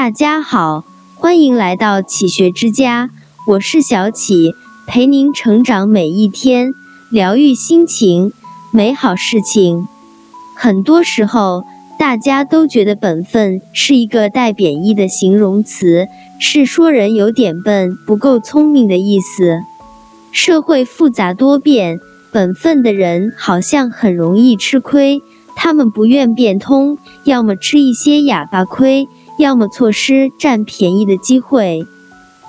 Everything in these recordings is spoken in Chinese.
大家好，欢迎来到启学之家，我是小启，陪您成长每一天，疗愈心情，美好事情。很多时候，大家都觉得本分是一个带贬义的形容词，是说人有点笨、不够聪明的意思。社会复杂多变，本分的人好像很容易吃亏。他们不愿变通，要么吃一些哑巴亏，要么错失占便宜的机会。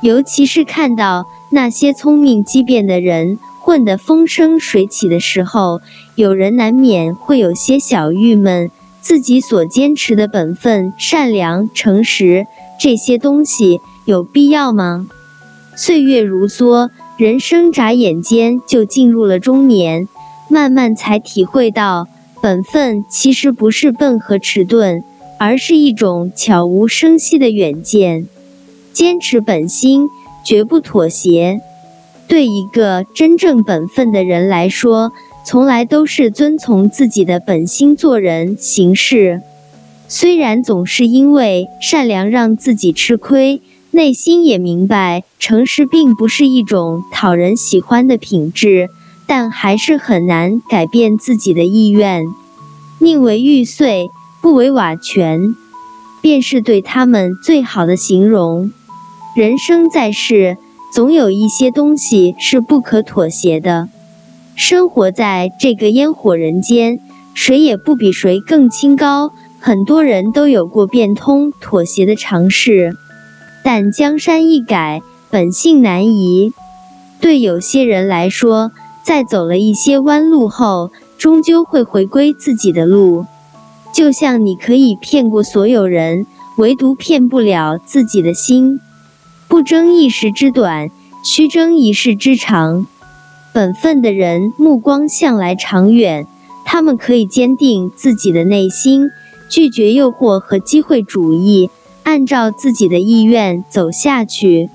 尤其是看到那些聪明机变的人混得风生水起的时候，有人难免会有些小郁闷。自己所坚持的本分、善良、诚实这些东西，有必要吗？岁月如梭，人生眨眼间就进入了中年，慢慢才体会到。本分其实不是笨和迟钝，而是一种悄无声息的远见。坚持本心，绝不妥协。对一个真正本分的人来说，从来都是遵从自己的本心做人行事。虽然总是因为善良让自己吃亏，内心也明白诚实并不是一种讨人喜欢的品质。但还是很难改变自己的意愿，宁为玉碎，不为瓦全，便是对他们最好的形容。人生在世，总有一些东西是不可妥协的。生活在这个烟火人间，谁也不比谁更清高。很多人都有过变通、妥协的尝试，但江山易改，本性难移。对有些人来说，在走了一些弯路后，终究会回归自己的路。就像你可以骗过所有人，唯独骗不了自己的心。不争一时之短，须争一世之长。本分的人目光向来长远，他们可以坚定自己的内心，拒绝诱惑和机会主义，按照自己的意愿走下去。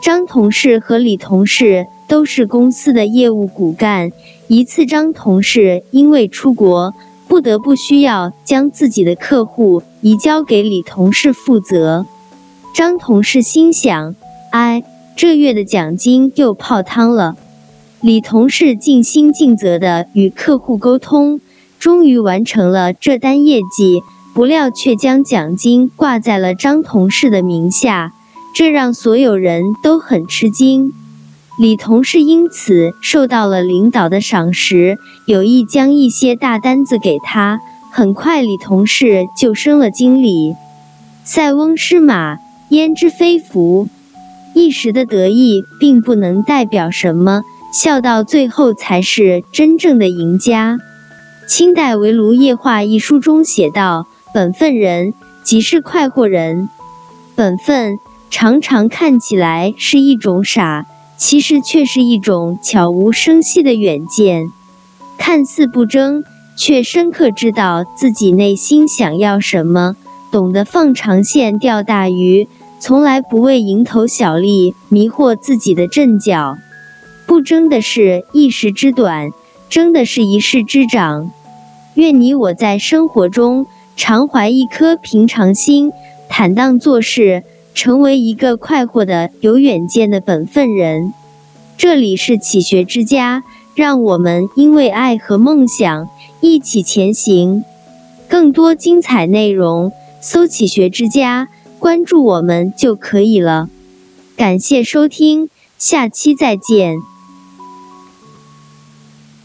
张同事和李同事。都是公司的业务骨干。一次，张同事因为出国，不得不需要将自己的客户移交给李同事负责。张同事心想：“哎，这月的奖金又泡汤了。”李同事尽心尽责地与客户沟通，终于完成了这单业绩，不料却将奖金挂在了张同事的名下，这让所有人都很吃惊。李同事因此受到了领导的赏识，有意将一些大单子给他。很快，李同事就升了经理。塞翁失马，焉知非福？一时的得意并不能代表什么，笑到最后才是真正的赢家。清代围炉夜话一书中写道：“本分人即是快活人。本分常常看起来是一种傻。”其实却是一种悄无声息的远见，看似不争，却深刻知道自己内心想要什么，懂得放长线钓大鱼，从来不为蝇头小利迷惑自己的阵脚。不争的是一时之短，争的是一世之长。愿你我在生活中常怀一颗平常心，坦荡做事。成为一个快活的、有远见的本分人。这里是启学之家，让我们因为爱和梦想一起前行。更多精彩内容，搜“启学之家”，关注我们就可以了。感谢收听，下期再见。